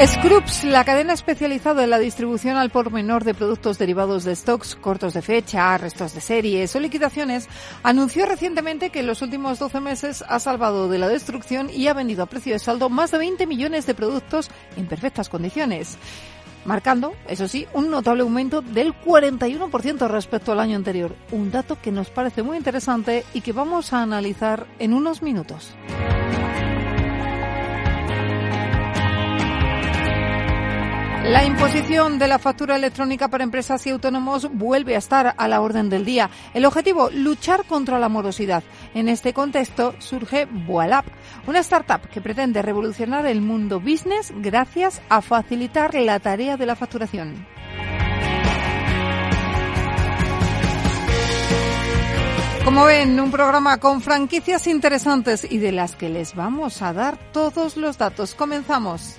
Scrubs, la cadena especializada en la distribución al por menor de productos derivados de stocks, cortos de fecha, restos de series o liquidaciones, anunció recientemente que en los últimos 12 meses ha salvado de la destrucción y ha vendido a precio de saldo más de 20 millones de productos en perfectas condiciones marcando, eso sí, un notable aumento del 41% respecto al año anterior. Un dato que nos parece muy interesante y que vamos a analizar en unos minutos. La imposición de la factura electrónica para empresas y autónomos vuelve a estar a la orden del día. El objetivo, luchar contra la morosidad. En este contexto surge Voilap, una startup que pretende revolucionar el mundo business gracias a facilitar la tarea de la facturación. Como ven, un programa con franquicias interesantes y de las que les vamos a dar todos los datos. Comenzamos.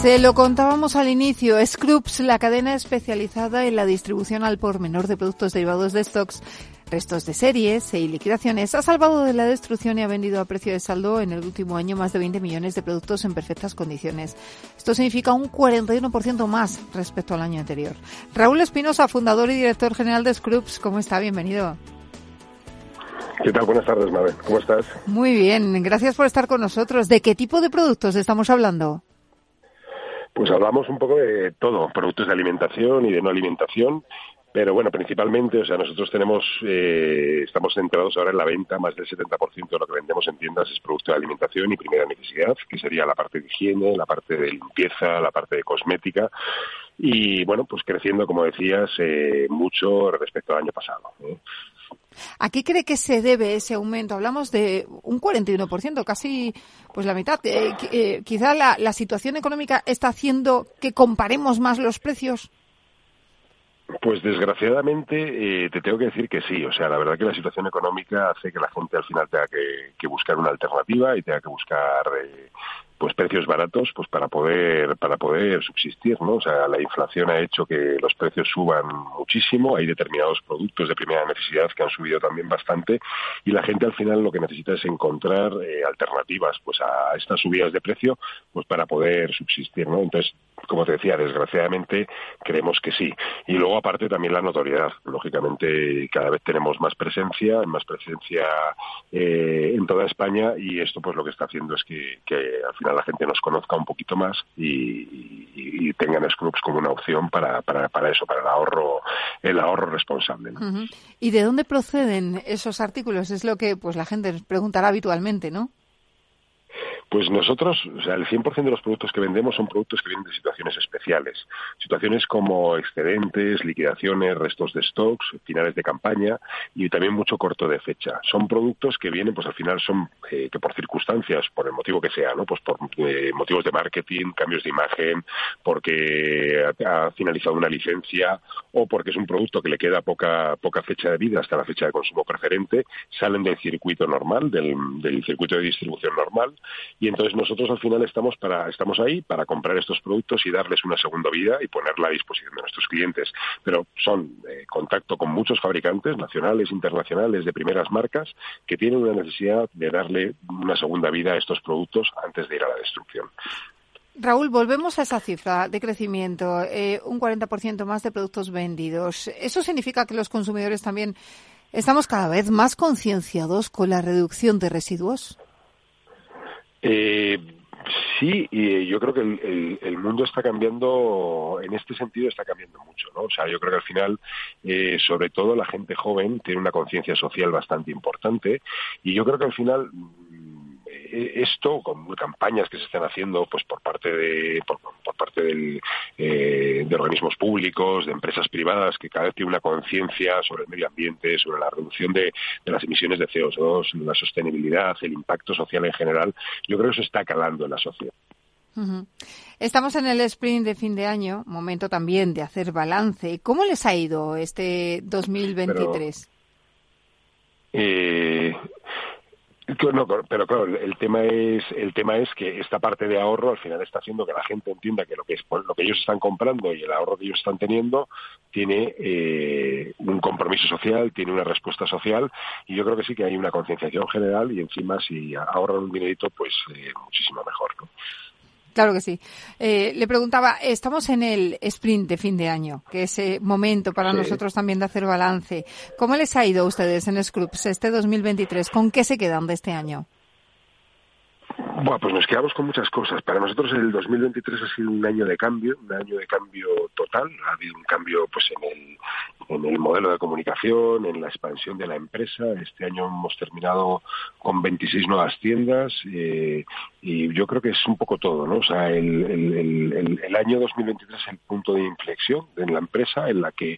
Se lo contábamos al inicio, Scrubs, la cadena especializada en la distribución al por menor de productos derivados de stocks, restos de series y liquidaciones, ha salvado de la destrucción y ha vendido a precio de saldo en el último año más de 20 millones de productos en perfectas condiciones. Esto significa un 41% más respecto al año anterior. Raúl Espinosa, fundador y director general de Scrubs, ¿cómo está? Bienvenido. ¿Qué tal? Buenas tardes, Mabel. ¿Cómo estás? Muy bien, gracias por estar con nosotros. ¿De qué tipo de productos estamos hablando? Pues hablamos un poco de todo, productos de alimentación y de no alimentación, pero bueno, principalmente, o sea, nosotros tenemos, eh, estamos centrados ahora en la venta, más del 70% de lo que vendemos en tiendas es producto de alimentación y primera necesidad, que sería la parte de higiene, la parte de limpieza, la parte de cosmética, y bueno, pues creciendo, como decías, eh, mucho respecto al año pasado. ¿A qué cree que se debe ese aumento? Hablamos de un 41%, casi pues la mitad. Eh, eh, quizá la, situación económica está haciendo que comparemos más los precios. Pues desgraciadamente eh, te tengo que decir que sí. O sea, la verdad que la situación económica hace que la gente al final tenga que, que buscar una alternativa y tenga que buscar eh, pues precios baratos pues para poder para poder subsistir no o sea la inflación ha hecho que los precios suban muchísimo. Hay determinados productos de primera necesidad que han subido también bastante. Y la gente al final lo que necesita es encontrar eh, alternativas pues a estas subidas de precio pues para poder subsistir no entonces como te decía desgraciadamente creemos que sí y luego aparte también la notoriedad lógicamente cada vez tenemos más presencia más presencia eh, en toda España y esto pues lo que está haciendo es que, al final la gente nos conozca un poquito más y, tengan Scrubs como una opción para, para, para, eso, para el ahorro, el ahorro responsable. ¿Y de dónde proceden esos artículos? Es lo que pues la gente preguntará habitualmente, ¿no? Pues nosotros, o sea, el 100% de los productos que vendemos son productos que vienen de situaciones especiales. Situaciones como excedentes, liquidaciones, restos de stocks, finales de campaña y también mucho corto de fecha. Son productos que vienen, pues al final son, eh, que por circunstancias, por el motivo que sea, ¿no? Pues por eh, motivos de marketing, cambios de imagen, porque ha, finalizado una licencia o porque es un producto que le queda poca, poca fecha de vida hasta la fecha de consumo preferente, salen del circuito normal, del, del circuito de distribución normal y entonces nosotros al final estamos para estamos ahí para comprar estos productos y darles una segunda vida y ponerla a disposición de nuestros clientes pero son eh, contacto con muchos fabricantes nacionales internacionales de primeras marcas que tienen una necesidad de darle una segunda vida a estos productos antes de ir a la destrucción Raúl, volvemos a esa cifra de crecimiento, eh, un 40% más de productos vendidos. ¿Eso significa que los consumidores también ¿Estamos cada vez más concienciados con la reducción de residuos? Eh, sí, y yo creo que el, mundo está cambiando, en este sentido está cambiando mucho, ¿no? O sea, yo creo que al final, eh, sobre todo la gente joven tiene una conciencia social bastante importante y yo creo que al final eh, esto con campañas que se están haciendo pues por parte de por, parte del, eh, de organismos públicos de empresas privadas que cada vez tienen una conciencia sobre el medio ambiente sobre la reducción de, las emisiones de CO2 la sostenibilidad el impacto social en general yo creo que eso está calando en la sociedad Estamos en el sprint de fin de año, momento también de hacer balance. ¿Cómo les ha ido este 2023? eh, no, pero claro, el tema es el tema es que esta parte de ahorro al final está haciendo que la gente entienda que lo que es lo que ellos están comprando y el ahorro que ellos están teniendo tiene eh, un compromiso social, tiene una respuesta social y yo creo que sí que hay una concienciación general y encima si ahorran un dinerito pues eh, muchísimo mejor. ¿no? Claro que sí. Eh, le preguntaba, estamos en el sprint de fin de año, que es ese momento para nosotros también de hacer balance. ¿Cómo les ha ido a ustedes en Scrubs este 2023? ¿Con qué se quedan de este año? Bueno, pues nos quedamos con muchas cosas. Para nosotros el 2023 ha sido un año de cambio, un año de cambio total. Ha habido un cambio pues en el, en el modelo de comunicación, en la expansión de la empresa. Este año hemos terminado con 26 nuevas tiendas eh, y yo creo que es un poco todo, ¿no? O sea, el, el, el año 2023 es el punto de inflexión en la empresa en la que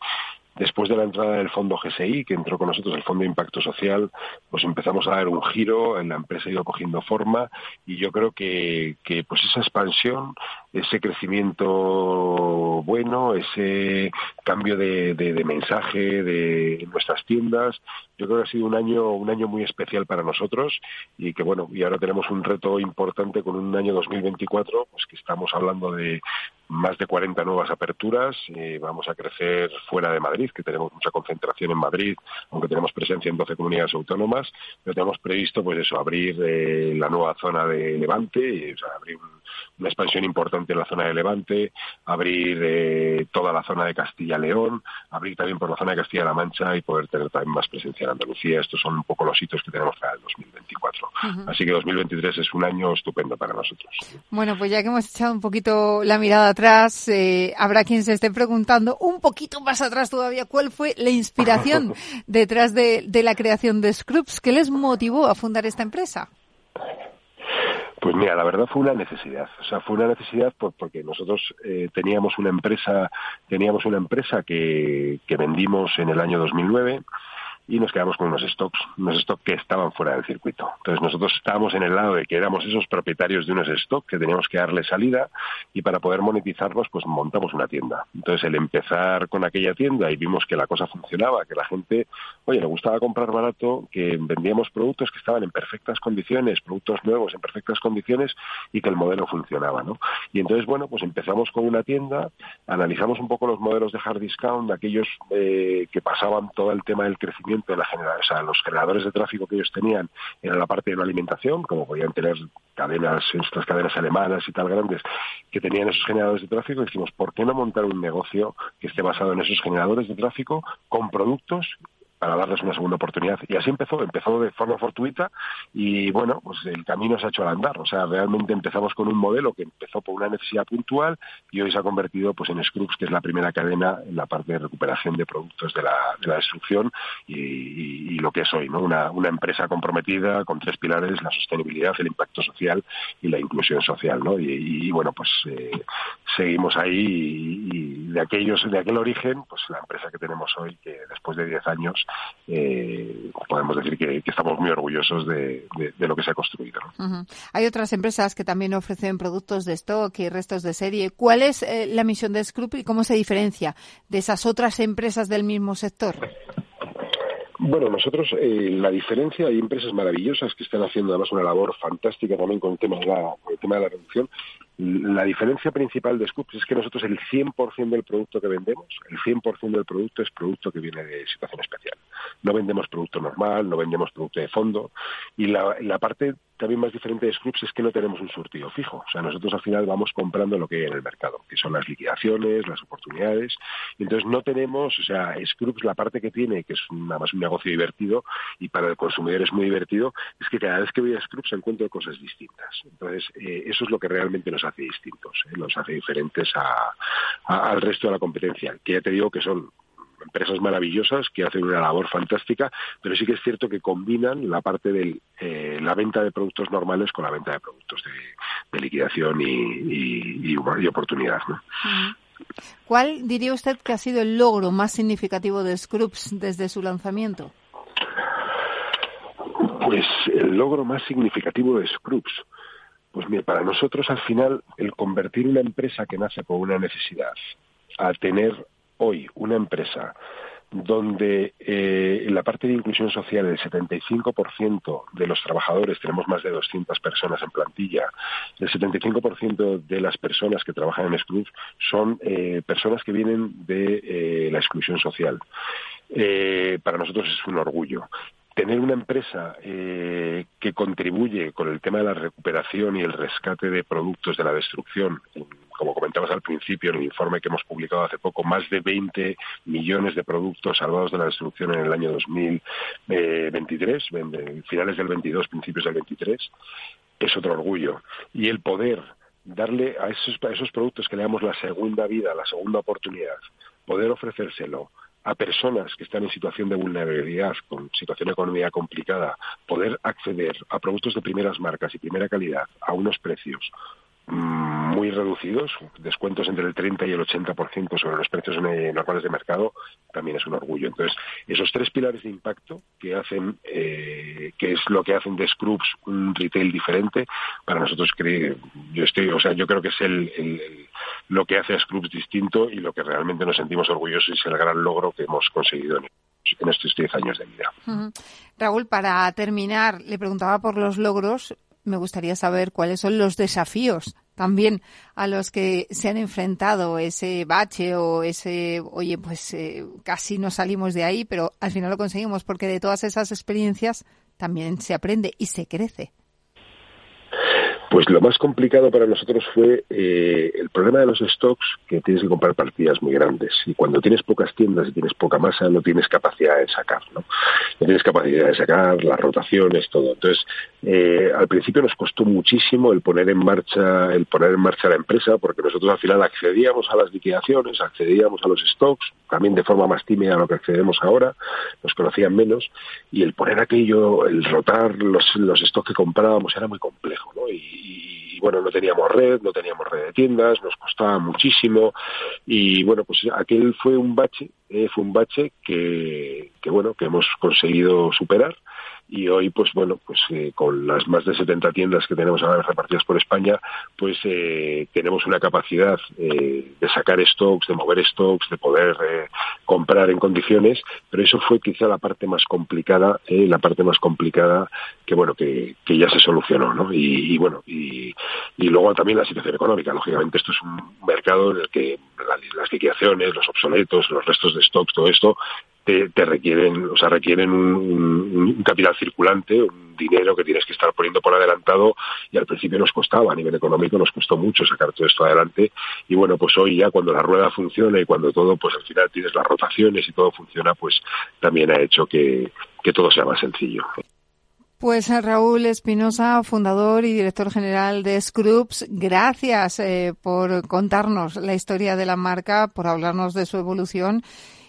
Después de la entrada del fondo GSI, que entró con nosotros el Fondo de Impacto Social, pues empezamos a dar un giro, en la empresa ha ido cogiendo forma y yo creo que, pues esa expansión, ese crecimiento bueno, ese cambio de, de, mensaje de nuestras tiendas, yo creo que ha sido un año, un año muy especial para nosotros y que bueno, y ahora tenemos un reto importante con un año 2024, pues que estamos hablando de más de 40 nuevas aperturas, eh, vamos a crecer fuera de Madrid, que tenemos mucha concentración en Madrid, aunque tenemos presencia en 12 comunidades autónomas, pero tenemos previsto pues eso, abrir eh, la nueva zona de Levante, o sea, abrir una expansión importante en la zona de Levante, abrir eh, toda la zona de Castilla-León, abrir también por la zona de Castilla-La Mancha y poder tener también más presencia en Andalucía. Estos son un poco los hitos que tenemos para el 2024. Así que 2023 es un año estupendo para nosotros. Bueno, pues ya que hemos echado un poquito la mirada atrás, eh, habrá quien se esté preguntando un poquito más atrás todavía cuál fue la inspiración detrás de, de la creación de Scrubs. ¿Qué les motivó a fundar esta empresa? Pues mira, la verdad fue una necesidad. O sea, fue una necesidad porque nosotros eh, teníamos una empresa, teníamos una empresa que, que vendimos en el año 2009 y nos quedamos con unos stocks, unos stocks que estaban fuera del circuito. Entonces nosotros estábamos en el lado de que éramos esos propietarios de unos stocks que teníamos que darle salida y para poder monetizarlos pues montamos una tienda. Entonces el empezar con aquella tienda y vimos que la cosa funcionaba, que la gente, oye, le gustaba comprar barato, que vendíamos productos que estaban en perfectas condiciones, productos nuevos en perfectas condiciones y que el modelo funcionaba, ¿no? Y entonces, bueno, pues empezamos con una tienda, analizamos un poco los modelos de hard discount, aquellos eh, que pasaban todo el tema del crecimiento de la generación, o sea, los generadores de tráfico que ellos tenían era la parte de la alimentación, como podían tener cadenas, estas cadenas alemanas y tal grandes, que tenían esos generadores de tráfico, y dijimos, ¿por qué no montar un negocio que esté basado en esos generadores de tráfico con productos para darles una segunda oportunidad. Y así empezó, empezó de forma fortuita y bueno, pues el camino se ha hecho al andar. O sea, realmente empezamos con un modelo que empezó por una necesidad puntual y hoy se ha convertido pues en Scrubs, que es la primera cadena en la parte de recuperación de productos de la, de la destrucción y, lo que es hoy, ¿no? Una, una empresa comprometida con tres pilares, la sostenibilidad, el impacto social y la inclusión social, ¿no? Y, bueno, pues eh, seguimos ahí y, de aquellos, de aquel origen, pues la empresa que tenemos hoy, que después de 10 años eh, podemos decir que, estamos muy orgullosos de, lo que se ha construido. Hay otras empresas que también ofrecen productos de stock y restos de serie. ¿Cuál es eh, la misión de Scrup y cómo se diferencia de esas otras empresas del mismo sector? Bueno, nosotros eh, la diferencia, hay empresas maravillosas que están haciendo además una labor fantástica también con el tema de la, el tema de la reducción. La diferencia principal de Scoops es que nosotros el 100% del producto que vendemos, el 100% del producto es producto que viene de situación especial. No vendemos producto normal, no vendemos producto de fondo. Y la, parte también más diferente de Scrubs es que no tenemos un surtido fijo. O sea, nosotros al final vamos comprando lo que hay en el mercado, que son las liquidaciones, las oportunidades. Y entonces no tenemos, o sea, Scrubs la parte que tiene, que es nada más un negocio divertido y para el consumidor es muy divertido, es que cada vez que voy a Scrubs encuentro cosas distintas. Entonces, eh, eso es lo que realmente nos hace distintos, ¿eh? nos hace diferentes al resto de la competencia, que ya te digo que son empresas maravillosas que hacen una labor fantástica, pero sí que es cierto que combinan la parte de eh, la venta de productos normales con la venta de productos de, liquidación y, oportunidad. ¿Cuál diría usted que ha sido el logro más significativo de Scrubs desde su lanzamiento? Pues el logro más significativo de Scrubs. Pues mira, para nosotros al final el convertir una empresa que nace por una necesidad a tener hoy una empresa donde eh, en la parte de inclusión social el 75% de los trabajadores, tenemos más de 200 personas en plantilla, el 75% de las personas que trabajan en Scrooge son eh, personas que vienen de eh, la exclusión social. para nosotros es un orgullo tener una empresa que contribuye con el tema de la recuperación y el rescate de productos de la destrucción como comentabas al principio en el informe que hemos publicado hace poco, más de 20 millones de productos salvados de la destrucción en el año 2023, finales del 22, principios del 23, es otro orgullo. Y el poder darle a esos, a esos productos que le damos la segunda vida, la segunda oportunidad, poder ofrecérselo a personas que están en situación de vulnerabilidad, con situación económica complicada, poder acceder a productos de primeras marcas y primera calidad a unos precios muy reducidos, descuentos entre el 30 y el 80% sobre los precios normales de mercado, también es un orgullo. Entonces, esos tres pilares de impacto que hacen, eh, que es lo que hacen de Scrubs un retail diferente, para nosotros creo, yo estoy, o sea, yo creo que es el, lo que hace a Scrubs distinto y lo que realmente nos sentimos orgullosos es el gran logro que hemos conseguido en en estos 10 años de vida. Raúl, para terminar, le preguntaba por los logros, me gustaría saber cuáles son los desafíos también a los que se han enfrentado ese bache o ese, oye, pues eh, casi no salimos de ahí, pero al final lo conseguimos porque de todas esas experiencias también se aprende y se crece. Pues lo más complicado para nosotros fue eh, el problema de los stocks, que tienes que comprar partidas muy grandes. Y cuando tienes pocas tiendas y tienes poca masa, no tienes capacidad de sacar, ¿no? No tienes capacidad de sacar, las rotaciones, todo. Entonces, eh, al principio nos costó muchísimo el poner en marcha, el poner en marcha la empresa, porque nosotros al final accedíamos a las liquidaciones, accedíamos a los stocks, también de forma más tímida a lo que accedemos ahora, nos conocían menos, y el poner aquello, el rotar los, los stocks que comprábamos era muy complejo, ¿no? Y, y, bueno, no teníamos red, no teníamos red de tiendas, nos costaba muchísimo y bueno, pues aquel fue un bache, eh, fue un bache que, que bueno, que hemos conseguido superar y hoy pues bueno pues eh, con las más de 70 tiendas que tenemos ahora repartidas por España pues eh, tenemos una capacidad eh, de sacar stocks de mover stocks de poder comprar en condiciones pero eso fue quizá la parte más complicada la parte más complicada que bueno que, que ya se solucionó no y, bueno y, y, luego también la situación económica. Lógicamente esto es un mercado en el que las liquidaciones los obsoletos los restos de stocks todo esto te, requieren, o sea, requieren un, capital circulante, un dinero que tienes que estar poniendo por adelantado y al principio nos costaba, a nivel económico nos costó mucho sacar todo esto adelante y bueno, pues hoy ya cuando la rueda funciona y cuando todo, pues al final tienes las rotaciones y todo funciona, pues también ha hecho que, todo sea más sencillo. Pues Raúl Espinosa, fundador y director general de Scrubs, gracias eh, por contarnos la historia de la marca, por hablarnos de su evolución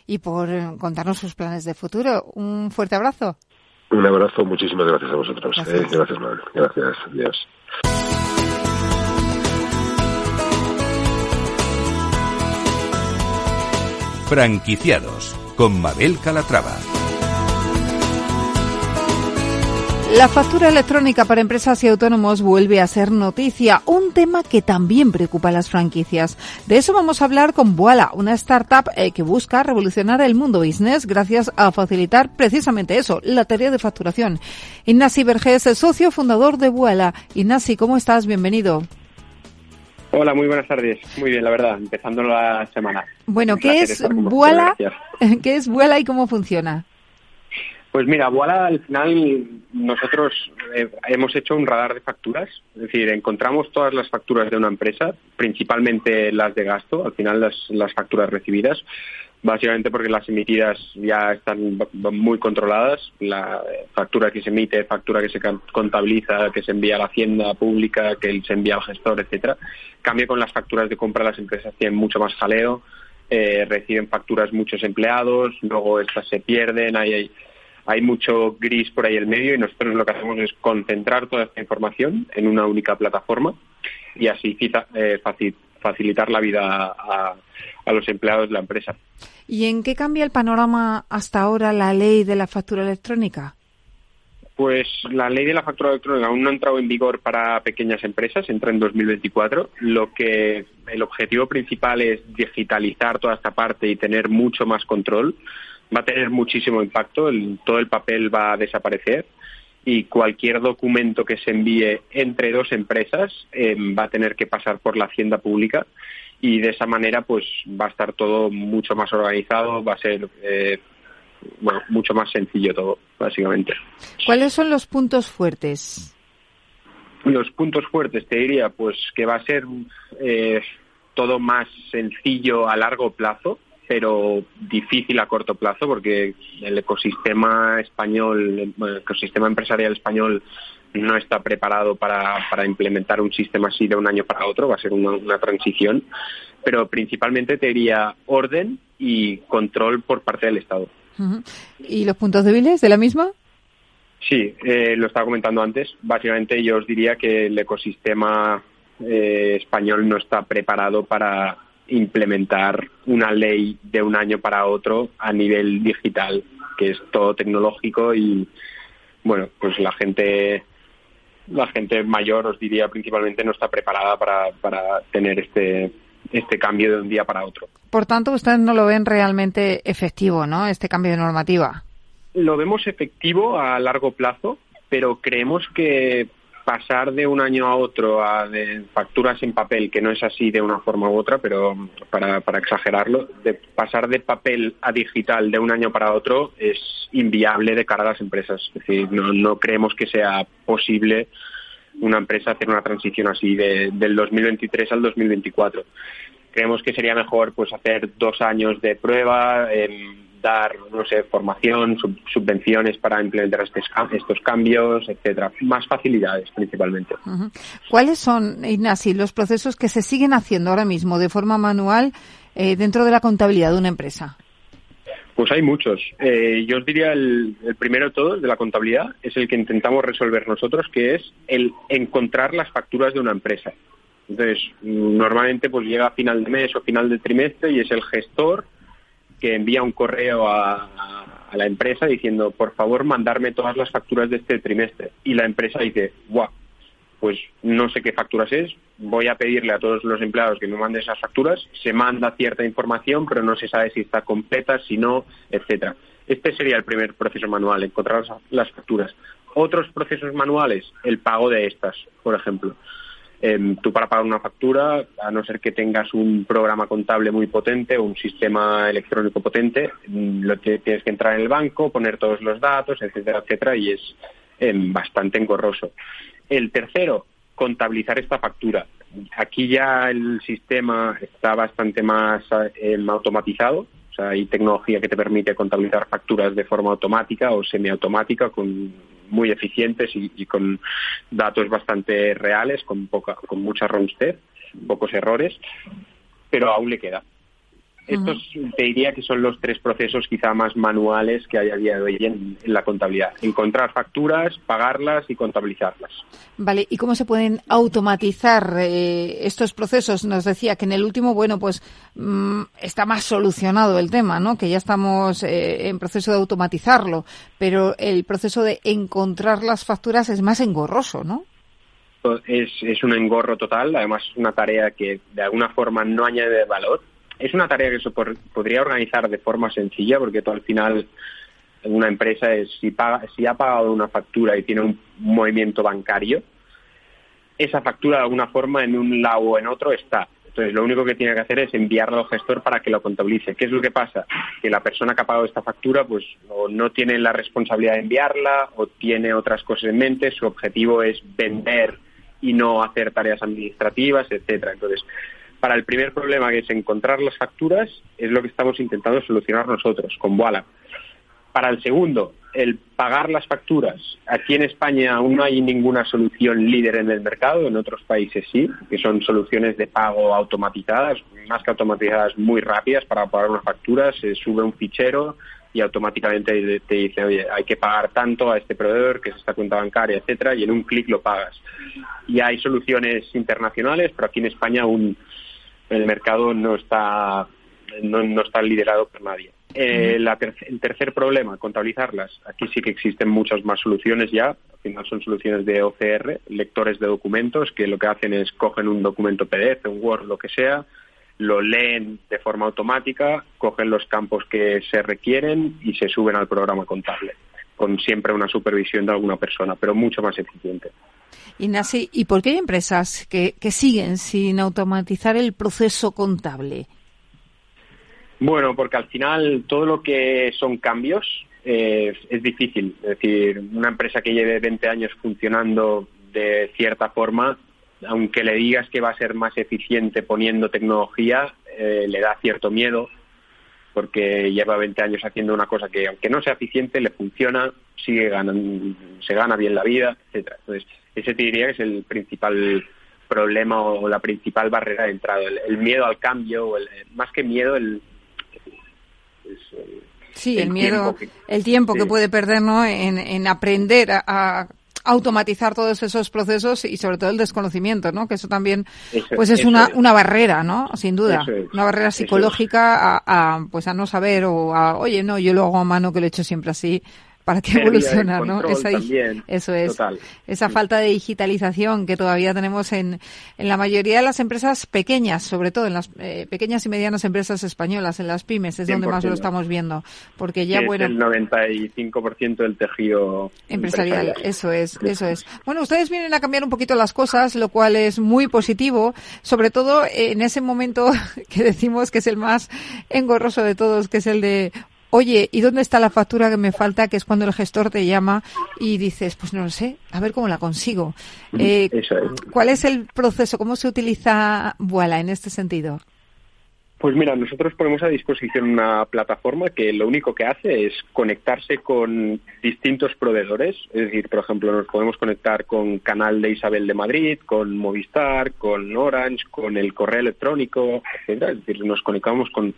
y por eh, contarnos sus planes de futuro. Un fuerte abrazo. Un abrazo, muchísimas gracias a vosotros. Gracias, eh, gracias, Gracias, adiós. Franquiciados con Mabel Calatrava. La factura electrónica para empresas y autónomos vuelve a ser noticia, un tema que también preocupa a las franquicias. De eso vamos a hablar con Voila, una startup eh, que busca revolucionar el mundo business gracias a facilitar precisamente eso, la tarea de facturación. Ignasi Vergés, socio fundador de Voila. Ignasi, ¿cómo estás? Bienvenido. Hola, muy buenas tardes. Muy bien, la verdad, empezando la semana. Bueno, ¿qué es Vuela? ¿Qué es Vuela y cómo funciona? Pues mira, Vuela al final nosotros eh, hemos hecho un radar de facturas, es decir, encontramos todas las facturas de una empresa, principalmente las de gasto, al final las, las facturas recibidas, básicamente porque las emitidas ya están muy controladas, la factura que se emite, factura que se contabiliza, que se envía a la hacienda pública, que se envía al gestor, etcétera. Cambia con las facturas de compra, las empresas tienen mucho más jaleo, eh, reciben facturas muchos empleados, luego estas se pierden, hay, hay, mucho gris por ahí en medio y nosotros lo que hacemos es concentrar toda esta información en una única plataforma y así eh, facilitar la vida a, a los empleados de la empresa. ¿Y en qué cambia el panorama hasta ahora la ley de la factura electrónica? Pues la ley de la factura electrónica aún no ha entrado en vigor para pequeñas empresas, entra en 2024. Lo que el objetivo principal es digitalizar toda esta parte y tener mucho más control. Va a tener muchísimo impacto, todo el papel va a desaparecer y cualquier documento que se envíe entre dos empresas eh, va a tener que pasar por la hacienda pública y de esa manera pues va a estar todo mucho más organizado, va a ser eh, bueno, mucho más sencillo todo, básicamente. ¿Cuáles son los puntos fuertes? Los puntos fuertes, te diría, pues que va a ser eh, todo más sencillo a largo plazo, pero difícil a corto plazo, porque el ecosistema español, el ecosistema empresarial español no está preparado para, para implementar un sistema así de un año para otro, va a ser una, transición, pero principalmente te diría orden y control por parte del Estado. ¿Y los puntos débiles de la misma? Sí, eh, lo estaba comentando antes. Básicamente yo os diría que el ecosistema eh, español no está preparado para implementar una ley de un año para otro a nivel digital, que es todo tecnológico y, bueno, pues la gente la gente mayor, os diría principalmente, no está preparada para, para tener este, este cambio de un día para otro. Por tanto, ustedes no lo ven realmente efectivo, ¿no? Este cambio de normativa. Lo vemos efectivo a largo plazo, pero creemos que pasar de un año a otro a de facturas en papel, que no es así de una forma u otra, pero para, para exagerarlo, de pasar de papel a digital de un año para otro es inviable de cara a las empresas. Es decir, no, no creemos que sea posible una empresa hacer una transición así de, del 2023 al 2024. Creemos que sería mejor pues hacer dos años de prueba, dar, no sé, formación, subvenciones para implementar estos, cambios, etcétera. Más facilidades, principalmente. ¿Cuáles son, Ignasi, los procesos que se siguen haciendo ahora mismo de forma manual eh, dentro de la contabilidad de una empresa? Pues hay muchos. Eh, yo os diría el, el, primero de todos de la contabilidad es el que intentamos resolver nosotros, que es el encontrar las facturas de una empresa. Entonces, normalmente pues llega a final de mes o final de trimestre y es el gestor que envía un correo a, la empresa diciendo, por favor, mandarme todas las facturas de este trimestre. Y la empresa dice, guau, pues no sé qué facturas es, voy a pedirle a todos los empleados que me manden esas facturas, se manda cierta información, pero no se sabe si está completa, si no, etcétera. Este sería el primer proceso manual, encontrar las facturas. Otros procesos manuales, el pago de estas, por ejemplo. Em, tú para pagar una factura, a no ser que tengas un programa contable muy potente o un sistema electrónico potente, mm, lo tienes que entrar en el banco, poner todos los datos, etcétera, etcétera, y es em, bastante engorroso. El tercero, contabilizar esta factura. Aquí ya el sistema está bastante más em, automatizado, o sea, hay tecnología que te permite contabilizar facturas de forma automática o semiautomática, con, muy eficientes y, con datos bastante reales, con, poca, con mucha robustez, pocos errores, pero aún le queda. Estos te diría que son los tres procesos quizá más manuales que hay a día de hoy en, la contabilidad. Encontrar facturas, pagarlas y contabilizarlas. Vale, ¿y cómo se pueden automatizar eh, estos procesos? Nos decía que en el último, bueno, pues mm, está más solucionado el tema, ¿no? Que ya estamos eh, en proceso de automatizarlo, pero el proceso de encontrar las facturas es más engorroso, ¿no? Es, es un engorro total, además es una tarea que de alguna forma no añade valor es una tarea que se podría organizar de forma sencilla porque todo al final una empresa es si paga si ha pagado una factura y tiene un movimiento bancario esa factura de alguna forma en un lado o en otro está. Entonces, lo único que tiene que hacer es enviarlo al gestor para que lo contabilice. ¿Qué es lo que pasa? Que la persona que ha pagado esta factura, pues, o no tiene la responsabilidad de enviarla, o tiene otras cosas en mente, su objetivo es vender y no hacer tareas administrativas, etcétera. Entonces, para el primer problema, que es encontrar las facturas, es lo que estamos intentando solucionar nosotros con Voila. Para el segundo, el pagar las facturas. Aquí en España aún no hay ninguna solución líder en el mercado, en otros países sí, que son soluciones de pago automatizadas, más que automatizadas muy rápidas para pagar una factura, se sube un fichero y automáticamente te dice, oye, hay que pagar tanto a este proveedor, que es esta cuenta bancaria, etcétera, y en un clic lo pagas. Y hay soluciones internacionales, pero aquí en España aún el mercado no está no, no está liderado por nadie. Eh, el tercer problema, contabilizarlas. Aquí sí que existen muchas más soluciones ya. Al final son soluciones de OCR, lectores de documentos, que lo que hacen es cogen un documento PDF, un Word, lo que sea, lo leen de forma automática, cogen los campos que se requieren y se suben al programa contable, con siempre una supervisión de alguna persona, pero mucho más eficiente. Nasi, ¿y por qué hay empresas que, que siguen sin automatizar el proceso contable? Bueno, porque al final todo lo que son cambios eh, es difícil. Es decir, una empresa que lleve 20 años funcionando de cierta forma, aunque le digas que va a ser más eficiente poniendo tecnología, eh, le da cierto miedo porque lleva 20 años haciendo una cosa que, aunque no sea eficiente, le funciona, sigue ganando, se gana bien la vida, etcétera. Entonces, ese te diría que es el principal problema o la principal barrera de entrada, el, miedo al cambio, el, más que miedo, el, sí, el, miedo, el tiempo que puede perder ¿no? en, aprender a, automatizar todos esos procesos y sobre todo el desconocimiento, ¿no? Que eso también pues es una, una barrera, ¿no? Sin duda, una barrera psicológica a, a, pues a no saber o a, oye, no, yo lo hago a mano que lo he hecho siempre así para que evoluciona, ¿no? Esa, eso es. Esa falta de digitalización que todavía tenemos en, en la mayoría de las empresas pequeñas, sobre todo en las eh, pequeñas y medianas empresas españolas, en las pymes, es donde más lo estamos viendo. Porque ya, bueno. el 95% del tejido empresarial. Eso es, eso es. Bueno, ustedes vienen a cambiar un poquito las cosas, lo cual es muy positivo, sobre todo en ese momento que decimos que es el más engorroso de todos, que es el de oye, ¿y dónde está la factura que me falta? Que es cuando el gestor te llama y dices, pues no lo sé, a ver cómo la consigo. Eh, ¿Cuál es el proceso? ¿Cómo se utiliza Vuela en este sentido? Pues mira, nosotros ponemos a disposición una plataforma que lo único que hace es conectarse con distintos proveedores. Es decir, por ejemplo, nos podemos conectar con Canal de Isabel de Madrid, con Movistar, con Orange, con el correo electrónico, etcétera. Es decir, nos conectamos con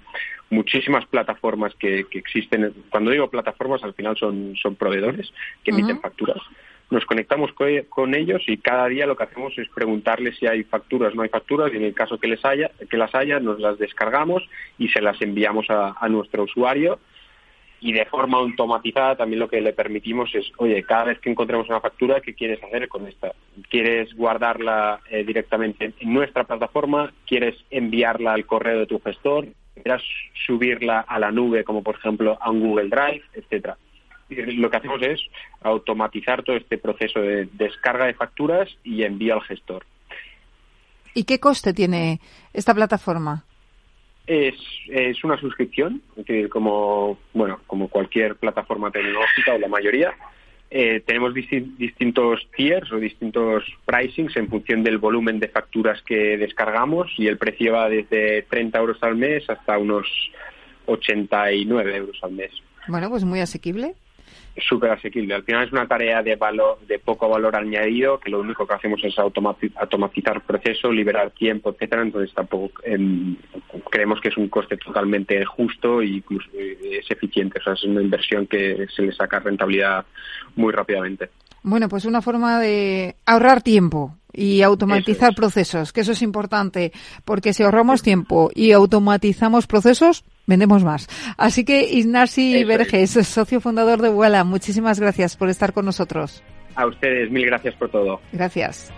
muchísimas plataformas que, existen. Cuando digo plataformas, al final son, son proveedores que emiten facturas nos conectamos con ellos y cada día lo que hacemos es preguntarles si hay facturas no hay facturas y en el caso que les haya que las haya nos las descargamos y se las enviamos a, nuestro usuario. Y de forma automatizada también lo que le permitimos es oye cada vez que encontremos una factura qué quieres hacer con esta quieres guardarla eh, directamente en nuestra plataforma quieres enviarla al correo de tu gestor quieres subirla a la nube como por ejemplo a un Google Drive etcétera lo que hacemos es automatizar todo este proceso de descarga de facturas y envío al gestor. ¿Y qué coste tiene esta plataforma? Es, es una suscripción, que como bueno como cualquier plataforma tecnológica o la mayoría, eh, tenemos distintos tiers o distintos pricings en función del volumen de facturas que descargamos y el precio va desde 30 euros al mes hasta unos 89 euros al mes. Bueno, pues muy asequible súper asequible. Al final es una tarea de valor, de poco valor añadido, que lo único que hacemos es automatizar proceso, liberar tiempo, etcétera. Entonces tampoco em, creemos que es un coste totalmente justo y eh, es eficiente. O sea, es una inversión que se le saca rentabilidad muy rápidamente. Bueno, pues una forma de ahorrar tiempo y automatizar procesos, que eso es importante, porque si ahorramos tiempo y automatizamos procesos, vendemos más. Así que Ignasi Verges, socio fundador de Vuela, muchísimas gracias por estar con nosotros. A ustedes, mil gracias por todo. Gracias.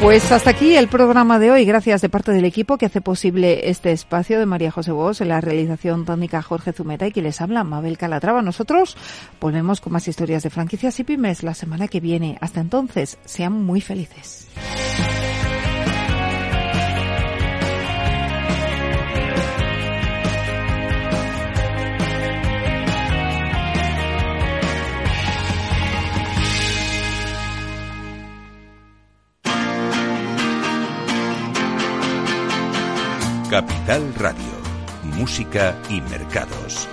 Pues hasta aquí el programa de hoy. Gracias de parte del equipo que hace posible este espacio de María José Bos en la realización técnica Jorge Zumeta y que les habla Mabel Calatrava. Nosotros volvemos con más historias de franquicias y pymes la semana que viene. Hasta entonces, sean muy felices. Capital Radio, Música y Mercados.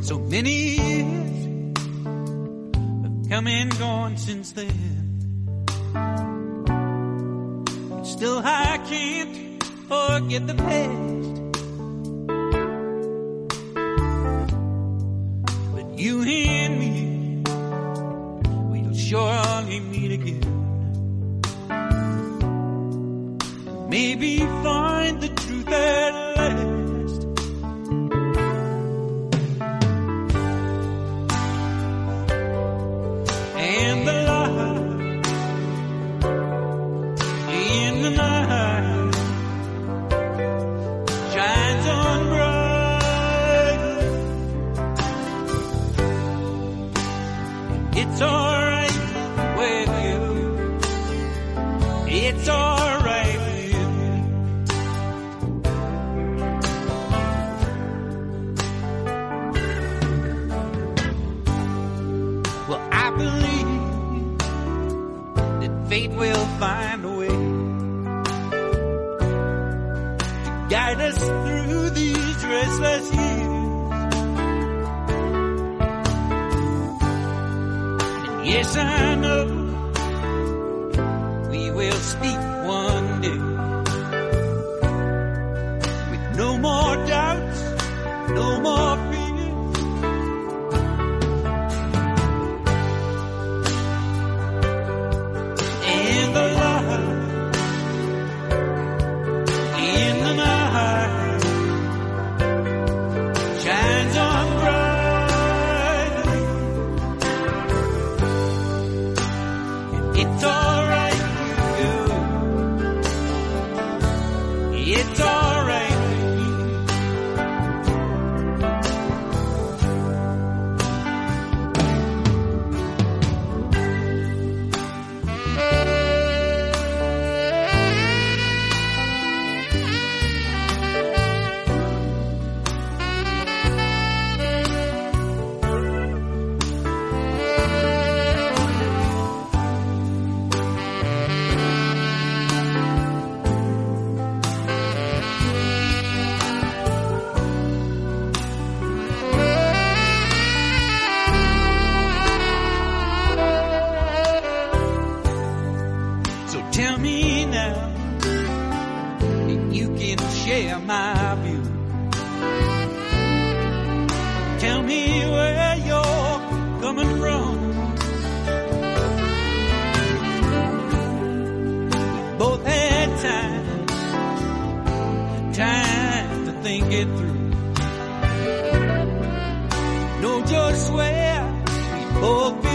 So many years have come and gone since then. Still, I can't forget the past. Tell me now if you can share my view. Tell me where you're coming from. Both had time, time to think it through. Know just where we both.